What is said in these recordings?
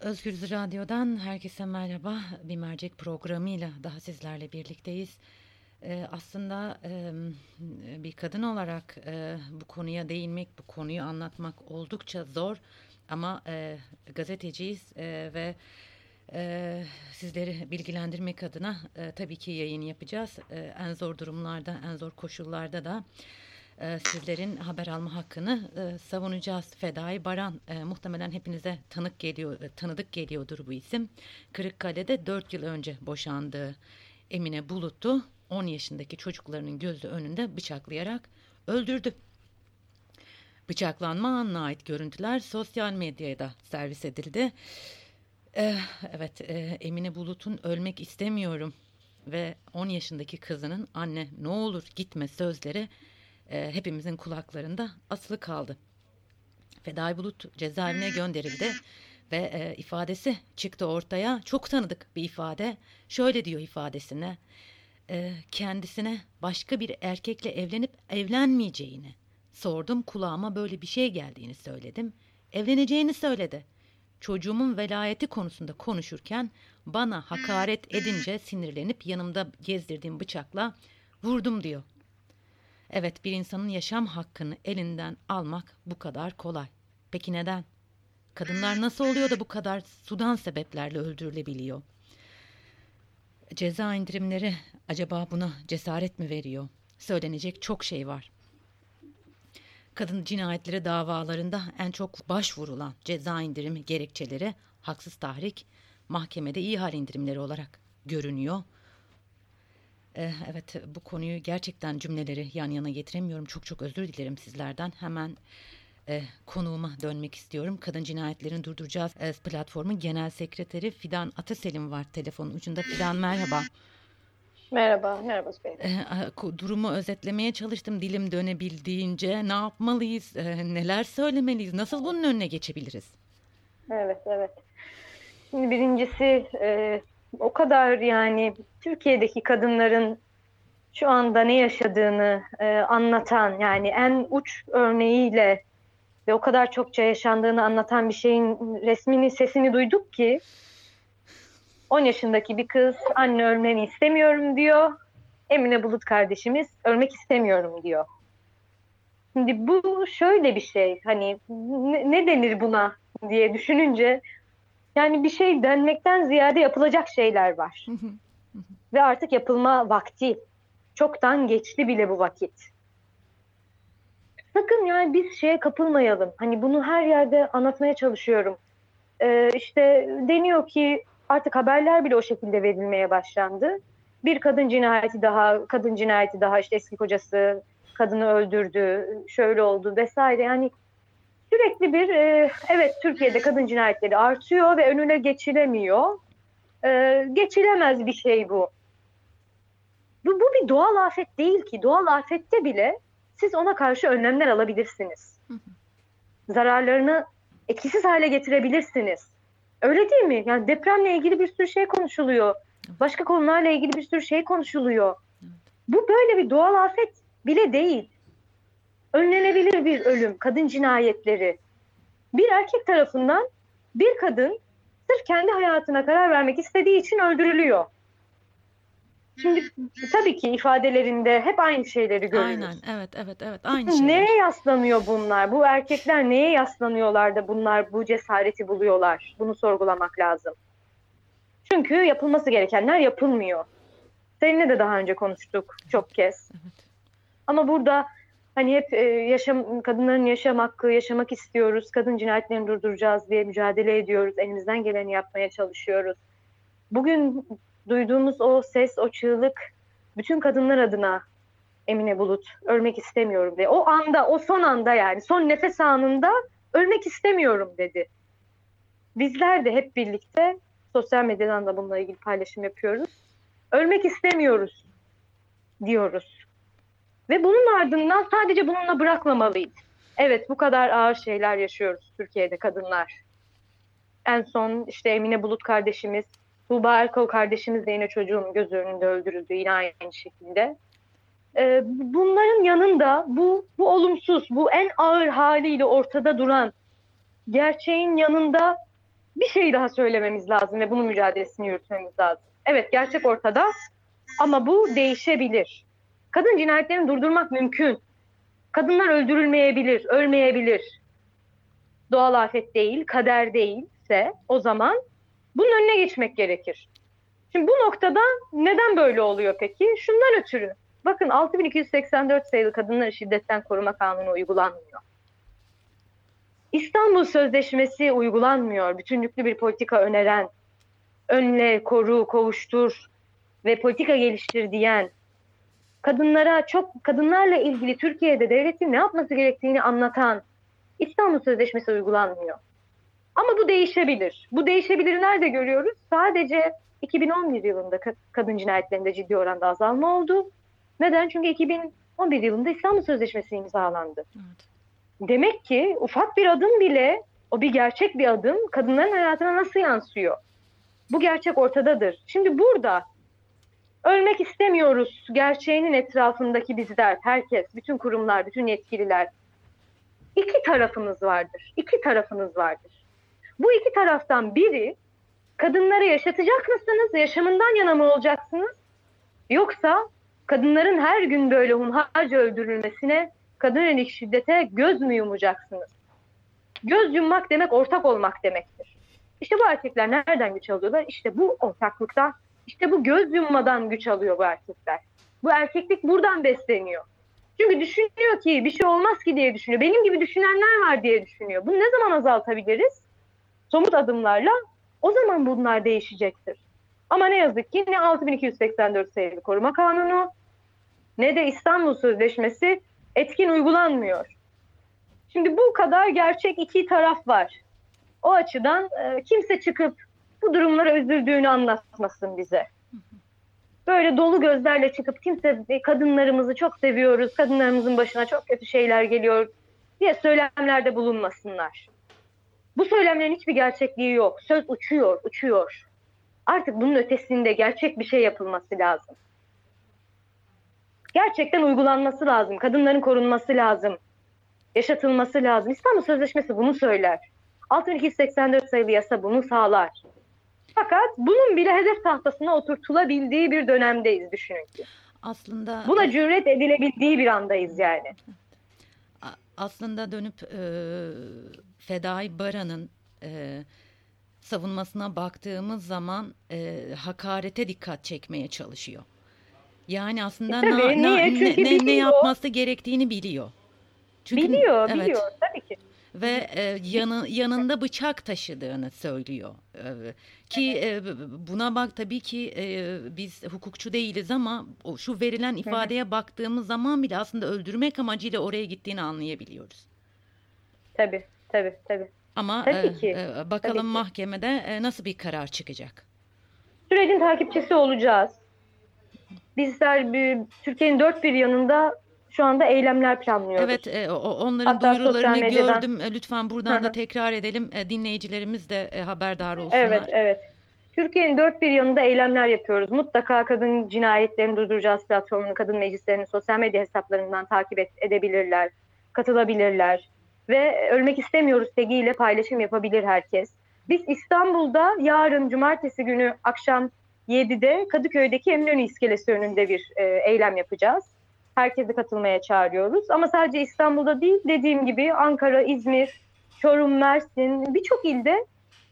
Özgür Radyo'dan herkese merhaba. Bir mercek programıyla daha sizlerle birlikteyiz. Ee, aslında bir kadın olarak e, bu konuya değinmek, bu konuyu anlatmak oldukça zor. Ama e, gazeteciyiz e, ve e, sizleri bilgilendirmek adına tabii ki yayın yapacağız. En zor durumlarda, en zor koşullarda da sizlerin haber alma hakkını e, savunacağız. Fedai Baran e, muhtemelen hepinize tanık geliyor, e, tanıdık geliyordur bu isim. Kırıkkale'de 4 yıl önce boşandığı Emine Bulut'u 10 yaşındaki çocuklarının gözü önünde bıçaklayarak öldürdü. Bıçaklanma anına ait görüntüler sosyal medyaya da servis edildi. Ee, evet, e, Emine Bulut'un ölmek istemiyorum ve 10 yaşındaki kızının anne ne olur gitme sözleri e, hepimizin kulaklarında asılı kaldı. Fedai Bulut cezaevine gönderildi ve e, ifadesi çıktı ortaya. Çok tanıdık bir ifade. Şöyle diyor ifadesine. E, kendisine başka bir erkekle evlenip evlenmeyeceğini sordum. Kulağıma böyle bir şey geldiğini söyledim. Evleneceğini söyledi. Çocuğumun velayeti konusunda konuşurken bana hakaret edince sinirlenip yanımda gezdirdiğim bıçakla vurdum diyor. Evet bir insanın yaşam hakkını elinden almak bu kadar kolay. Peki neden? Kadınlar nasıl oluyor da bu kadar sudan sebeplerle öldürülebiliyor? Ceza indirimleri acaba buna cesaret mi veriyor? Söylenecek çok şey var. Kadın cinayetleri davalarında en çok başvurulan ceza indirimi gerekçeleri haksız tahrik, mahkemede iyi hal indirimleri olarak görünüyor. Ee, evet bu konuyu gerçekten cümleleri yan yana getiremiyorum. Çok çok özür dilerim sizlerden. Hemen e, konuğuma dönmek istiyorum. Kadın Cinayetlerini Durduracağız e, platformun genel sekreteri Fidan Ataselim var telefonun ucunda. Fidan merhaba. Merhaba, merhaba Bey. E, durumu özetlemeye çalıştım dilim dönebildiğince. Ne yapmalıyız, e, neler söylemeliyiz, nasıl bunun önüne geçebiliriz? Evet, evet. Şimdi birincisi e, o kadar yani Türkiye'deki kadınların şu anda ne yaşadığını e, anlatan yani en uç örneğiyle ve o kadar çokça yaşandığını anlatan bir şeyin resmini sesini duyduk ki 10 yaşındaki bir kız anne ölmeni istemiyorum diyor. Emine Bulut kardeşimiz ölmek istemiyorum diyor. Şimdi bu şöyle bir şey hani ne, ne denir buna diye düşününce yani bir şey denmekten ziyade yapılacak şeyler var. Ve artık yapılma vakti. Çoktan geçti bile bu vakit. Sakın yani biz şeye kapılmayalım. Hani bunu her yerde anlatmaya çalışıyorum. Ee, işte deniyor ki artık haberler bile o şekilde verilmeye başlandı. Bir kadın cinayeti daha, kadın cinayeti daha işte eski kocası kadını öldürdü, şöyle oldu vesaire. Yani sürekli bir e, evet Türkiye'de kadın cinayetleri artıyor ve önüne geçilemiyor. E, geçilemez bir şey bu. bu. Bu bir doğal afet değil ki. Doğal afette bile siz ona karşı önlemler alabilirsiniz. Zararlarını etkisiz hale getirebilirsiniz. Öyle değil mi? Yani depremle ilgili bir sürü şey konuşuluyor. Başka konularla ilgili bir sürü şey konuşuluyor. Bu böyle bir doğal afet bile değil önlenebilir bir ölüm, kadın cinayetleri. Bir erkek tarafından bir kadın sırf kendi hayatına karar vermek istediği için öldürülüyor. Şimdi tabii ki ifadelerinde hep aynı şeyleri görüyoruz. Aynen, evet, evet, evet, aynı şeyler. Neye yaslanıyor bunlar? Bu erkekler neye yaslanıyorlar da bunlar bu cesareti buluyorlar? Bunu sorgulamak lazım. Çünkü yapılması gerekenler yapılmıyor. Seninle de daha önce konuştuk çok kez. Evet. Ama burada hani hep e, yaşam kadınların yaşam hakkı, yaşamak istiyoruz, kadın cinayetlerini durduracağız diye mücadele ediyoruz. Elimizden geleni yapmaya çalışıyoruz. Bugün duyduğumuz o ses, o çığlık bütün kadınlar adına Emine Bulut ölmek istemiyorum diye. O anda, o son anda yani son nefes anında ölmek istemiyorum dedi. Bizler de hep birlikte sosyal medyadan da bununla ilgili paylaşım yapıyoruz. Ölmek istemiyoruz diyoruz. Ve bunun ardından sadece bununla bırakmamalıyız. Evet bu kadar ağır şeyler yaşıyoruz Türkiye'de kadınlar. En son işte Emine Bulut kardeşimiz, Tuğba Erkol kardeşimiz de yine çocuğun göz önünde öldürüldü yine aynı şekilde. Ee, bunların yanında bu, bu olumsuz, bu en ağır haliyle ortada duran gerçeğin yanında bir şey daha söylememiz lazım ve bunun mücadelesini yürütmemiz lazım. Evet gerçek ortada ama bu değişebilir. Kadın cinayetlerini durdurmak mümkün. Kadınlar öldürülmeyebilir, ölmeyebilir. Doğal afet değil, kader değilse o zaman bunun önüne geçmek gerekir. Şimdi bu noktada neden böyle oluyor peki? Şundan ötürü. Bakın 6284 sayılı kadınları şiddetten koruma kanunu uygulanmıyor. İstanbul Sözleşmesi uygulanmıyor. Bütünlüklü bir politika öneren, önle, koru, kovuştur ve politika geliştir diyen, kadınlara çok kadınlarla ilgili Türkiye'de devletin ne yapması gerektiğini anlatan İstanbul Sözleşmesi uygulanmıyor. Ama bu değişebilir. Bu değişebilir nerede görüyoruz? Sadece 2011 yılında kadın cinayetlerinde ciddi oranda azalma oldu. Neden? Çünkü 2011 yılında İstanbul Sözleşmesi imzalandı. Evet. Demek ki ufak bir adım bile o bir gerçek bir adım kadınların hayatına nasıl yansıyor? Bu gerçek ortadadır. Şimdi burada ölmek istemiyoruz gerçeğinin etrafındaki bizler, herkes, bütün kurumlar, bütün yetkililer. iki tarafımız vardır. İki tarafınız vardır. Bu iki taraftan biri kadınları yaşatacak mısınız? Yaşamından yana mı olacaksınız? Yoksa kadınların her gün böyle hunharca öldürülmesine, kadın yönelik şiddete göz mü yumacaksınız? Göz yummak demek ortak olmak demektir. İşte bu erkekler nereden güç alıyorlar? İşte bu ortaklıktan, işte bu göz yummadan güç alıyor bu erkekler. Bu erkeklik buradan besleniyor. Çünkü düşünüyor ki bir şey olmaz ki diye düşünüyor. Benim gibi düşünenler var diye düşünüyor. Bunu ne zaman azaltabiliriz? Somut adımlarla o zaman bunlar değişecektir. Ama ne yazık ki ne 6284 sayılı koruma kanunu ne de İstanbul Sözleşmesi etkin uygulanmıyor. Şimdi bu kadar gerçek iki taraf var. O açıdan e, kimse çıkıp bu durumlara üzüldüğünü anlatmasın bize. Böyle dolu gözlerle çıkıp kimse kadınlarımızı çok seviyoruz, kadınlarımızın başına çok kötü şeyler geliyor diye söylemlerde bulunmasınlar. Bu söylemlerin hiçbir gerçekliği yok. Söz uçuyor, uçuyor. Artık bunun ötesinde gerçek bir şey yapılması lazım. Gerçekten uygulanması lazım. Kadınların korunması lazım. Yaşatılması lazım. İstanbul Sözleşmesi bunu söyler. 6284 sayılı yasa bunu sağlar. Fakat bunun bile hedef tahtasına oturtulabildiği bir dönemdeyiz düşünün ki. Aslında buna cüret edilebildiği bir andayız yani. Aslında dönüp e, Fedai Baran'ın e, savunmasına baktığımız zaman e, hakarete dikkat çekmeye çalışıyor. Yani aslında e, na, na, ne, ne, ne yapması gerektiğini biliyor. Çünkü, biliyor, evet. biliyor tabii. Ve e, yanı, yanında bıçak taşıdığını söylüyor. E, ki e, buna bak tabii ki e, biz hukukçu değiliz ama o, şu verilen ifadeye evet. baktığımız zaman bile aslında öldürmek amacıyla oraya gittiğini anlayabiliyoruz. Tabii, tabii, tabii. Ama tabii e, ki. E, bakalım tabii mahkemede e, nasıl bir karar çıkacak? Sürecin takipçisi olacağız. Bizler Türkiye'nin dört bir yanında şu anda eylemler planlıyoruz. Evet, e, onların Hatta duyurularını gördüm. E, lütfen buradan da tekrar edelim. E, dinleyicilerimiz de e, haberdar olsunlar. Evet, evet. Türkiye'nin dört bir yanında eylemler yapıyoruz. Mutlaka kadın cinayetlerini durduracağız platformunu, kadın meclislerinin sosyal medya hesaplarından takip et, edebilirler, katılabilirler ve ölmek istemiyoruz tegiyle paylaşım yapabilir herkes. Biz İstanbul'da yarın cumartesi günü akşam 7'de Kadıköy'deki Eminönü İskelesi önünde bir e, eylem yapacağız. Herkesi katılmaya çağırıyoruz. Ama sadece İstanbul'da değil dediğim gibi Ankara, İzmir, Çorum, Mersin birçok ilde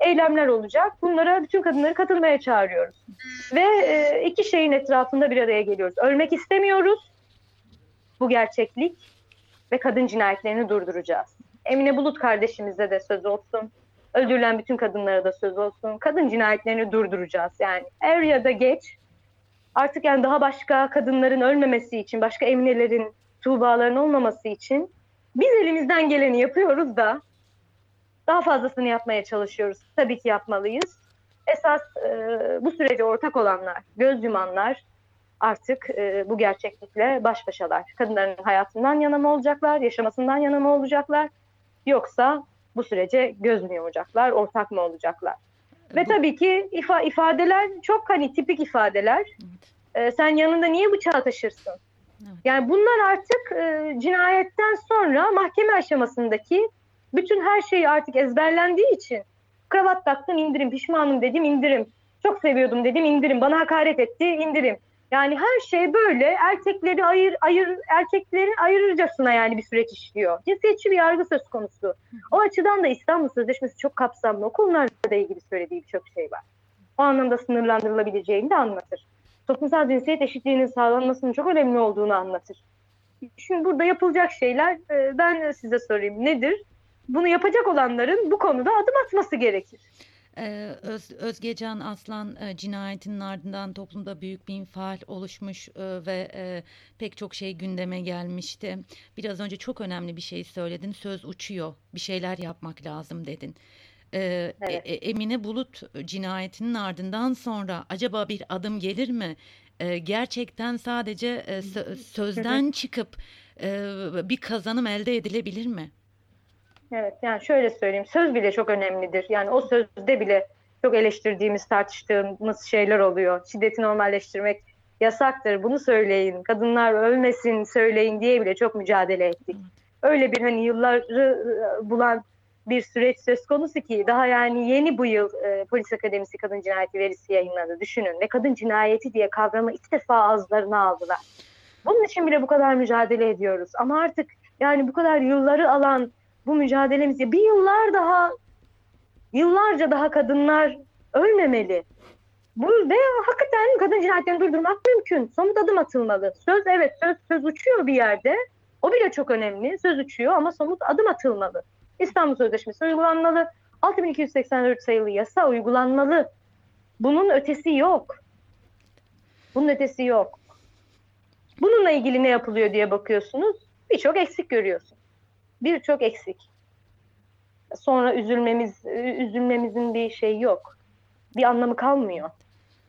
eylemler olacak. Bunlara bütün kadınları katılmaya çağırıyoruz. Ve e, iki şeyin etrafında bir araya geliyoruz. Ölmek istemiyoruz. Bu gerçeklik ve kadın cinayetlerini durduracağız. Emine Bulut kardeşimize de söz olsun. Öldürülen bütün kadınlara da söz olsun. Kadın cinayetlerini durduracağız. Yani er ya da geç artık yani daha başka kadınların ölmemesi için, başka Emine'lerin, Tuğba'ların olmaması için biz elimizden geleni yapıyoruz da daha fazlasını yapmaya çalışıyoruz. Tabii ki yapmalıyız. Esas e, bu sürece ortak olanlar, göz yumanlar artık e, bu gerçeklikle baş başalar. Kadınların hayatından yana mı olacaklar, yaşamasından yana mı olacaklar? Yoksa bu sürece göz mü yumacaklar, ortak mı olacaklar? Ve bu... tabii ki ifa ifadeler çok hani tipik ifadeler. Evet. Ee, sen yanında niye bıçağı taşırsın? Evet. Yani bunlar artık e, cinayetten sonra mahkeme aşamasındaki bütün her şey artık ezberlendiği için Kravat taktım indirim, pişmanım dedim indirim. Çok seviyordum dedim indirim. Bana hakaret etti indirim. Yani her şey böyle erkekleri ayır, ayır erkeklerin ayırırcasına yani bir süreç işliyor. Cinsiyetçi bir yargı söz konusu. O açıdan da İstanbul Sözleşmesi çok kapsamlı. O konularla ilgili söylediği birçok şey var. O anlamda sınırlandırılabileceğini de anlatır. Toplumsal cinsiyet eşitliğinin sağlanmasının çok önemli olduğunu anlatır. Şimdi burada yapılacak şeyler e, ben size sorayım nedir? Bunu yapacak olanların bu konuda adım atması gerekir. Ee, Öz, Özgecan Aslan e, cinayetinin ardından toplumda büyük bir infial oluşmuş e, ve e, pek çok şey gündeme gelmişti. Biraz önce çok önemli bir şey söyledin. Söz uçuyor. Bir şeyler yapmak lazım dedin. Ee, evet. Emine Bulut cinayetinin ardından sonra acaba bir adım gelir mi? Ee, gerçekten sadece sözden çıkıp bir kazanım elde edilebilir mi? Evet yani şöyle söyleyeyim söz bile çok önemlidir. Yani o sözde bile çok eleştirdiğimiz tartıştığımız şeyler oluyor. Şiddeti normalleştirmek yasaktır bunu söyleyin kadınlar ölmesin söyleyin diye bile çok mücadele ettik. Öyle bir hani yılları ıı, bulan bir süreç söz konusu ki daha yani yeni bu yıl e, Polis Akademisi kadın cinayeti verisi yayınladı düşünün ve kadın cinayeti diye kavramı ilk defa ağızlarına aldılar. Bunun için bile bu kadar mücadele ediyoruz ama artık yani bu kadar yılları alan bu mücadelemiz bir yıllar daha yıllarca daha kadınlar ölmemeli. Bu ve hakikaten kadın cinayetlerini durdurmak mümkün. Somut adım atılmalı. Söz evet söz söz uçuyor bir yerde. O bile çok önemli. Söz uçuyor ama somut adım atılmalı. İstanbul Sözleşmesi uygulanmalı. 6284 sayılı yasa uygulanmalı. Bunun ötesi yok. Bunun ötesi yok. Bununla ilgili ne yapılıyor diye bakıyorsunuz. Birçok eksik görüyorsun birçok eksik. Sonra üzülmemiz üzülmemizin bir şey yok. Bir anlamı kalmıyor.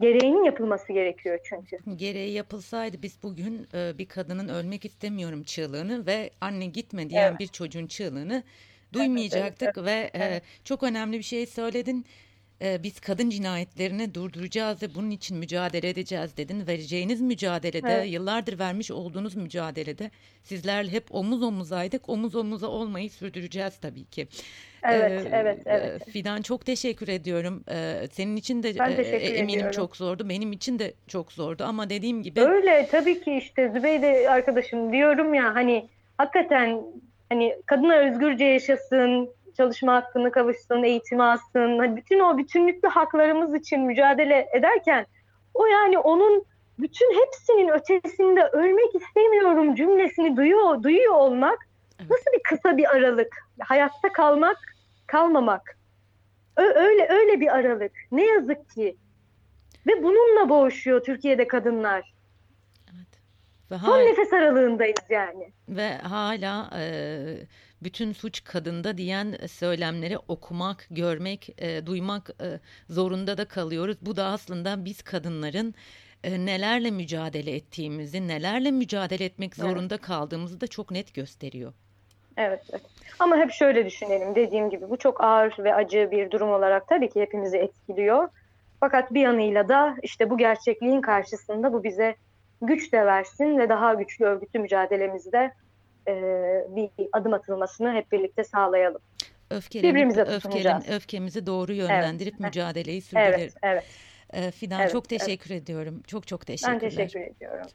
Gereğinin yapılması gerekiyor çünkü. Gereği yapılsaydı biz bugün e, bir kadının ölmek istemiyorum çığlığını ve anne gitme diyen evet. bir çocuğun çığlığını duymayacaktık evet, evet, ve evet. E, çok önemli bir şey söyledin e, biz kadın cinayetlerini durduracağız ve bunun için mücadele edeceğiz dedin. Vereceğiniz mücadelede, evet. yıllardır vermiş olduğunuz mücadelede sizlerle hep omuz omuzaydık. Omuz omuza olmayı sürdüreceğiz tabii ki. Evet, ee, evet, evet. Fidan çok teşekkür ediyorum. Ee, senin için de e, eminim ediyorum. çok zordu. Benim için de çok zordu ama dediğim gibi. Öyle tabii ki işte Zübeyde arkadaşım diyorum ya hani hakikaten hani kadına özgürce yaşasın, çalışma hakkını kavuşsun, eğitim alsın. Hani bütün o bütünlüklü haklarımız için mücadele ederken o yani onun bütün hepsinin ötesinde ölmek istemiyorum cümlesini duyuyor, duyuyor olmak nasıl bir kısa bir aralık? Hayatta kalmak, kalmamak. Öyle öyle bir aralık. Ne yazık ki. Ve bununla boğuşuyor Türkiye'de kadınlar. Evet. Ve Son nefes aralığındayız yani. Ve hala e, bütün suç kadında diyen söylemleri okumak, görmek, e, duymak e, zorunda da kalıyoruz. Bu da aslında biz kadınların e, nelerle mücadele ettiğimizi, nelerle mücadele etmek zorunda evet. kaldığımızı da çok net gösteriyor. Evet, evet. Ama hep şöyle düşünelim dediğim gibi bu çok ağır ve acı bir durum olarak tabii ki hepimizi etkiliyor. Fakat bir yanıyla da işte bu gerçekliğin karşısında bu bize güç de versin ve daha güçlü örgütlü mücadelemizde e, bir adım atılmasını hep birlikte sağlayalım. Öfkelenip, öfkelen, öfkemizi doğru yönlendirip evet. mücadeleyi sürdürelim. Evet, evet. E, Fidan evet, çok teşekkür evet. ediyorum. Çok çok teşekkürler. Ben teşekkür ediyorum.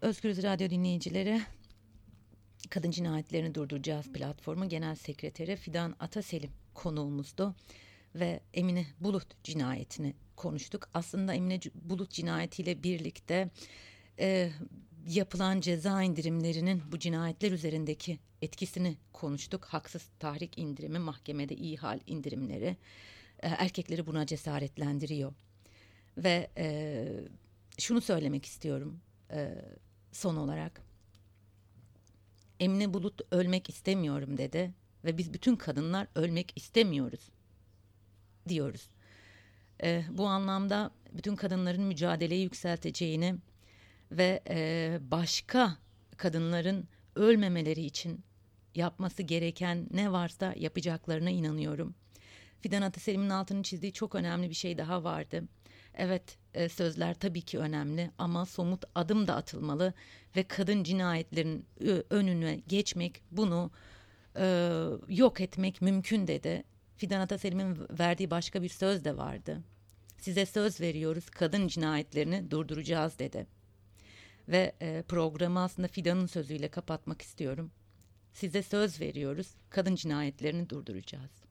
Özgürüz Radyo dinleyicileri, Kadın Cinayetlerini Durduracağız platformu Genel Sekreteri Fidan Ataselim konuğumuzdu ve Emine Bulut cinayetini konuştuk. Aslında Emine Bulut cinayetiyle birlikte e, yapılan ceza indirimlerinin bu cinayetler üzerindeki etkisini konuştuk. Haksız tahrik indirimi, mahkemede ihal indirimleri e, erkekleri buna cesaretlendiriyor. Ve e, şunu söylemek istiyorum e, son olarak. Emine Bulut ölmek istemiyorum dedi ve biz bütün kadınlar ölmek istemiyoruz diyoruz. E, bu anlamda bütün kadınların mücadeleyi yükselteceğini ve e, başka kadınların ölmemeleri için yapması gereken ne varsa yapacaklarına inanıyorum. Fidan Ataselim'in altını çizdiği çok önemli bir şey daha vardı. Evet e, sözler tabii ki önemli ama somut adım da atılmalı ve kadın cinayetlerin önüne geçmek bunu e, yok etmek mümkün dedi. Fidan Ataselim'in verdiği başka bir söz de vardı. Size söz veriyoruz kadın cinayetlerini durduracağız dedi. Ve e, programı aslında Fidan'ın sözüyle kapatmak istiyorum. Size söz veriyoruz kadın cinayetlerini durduracağız.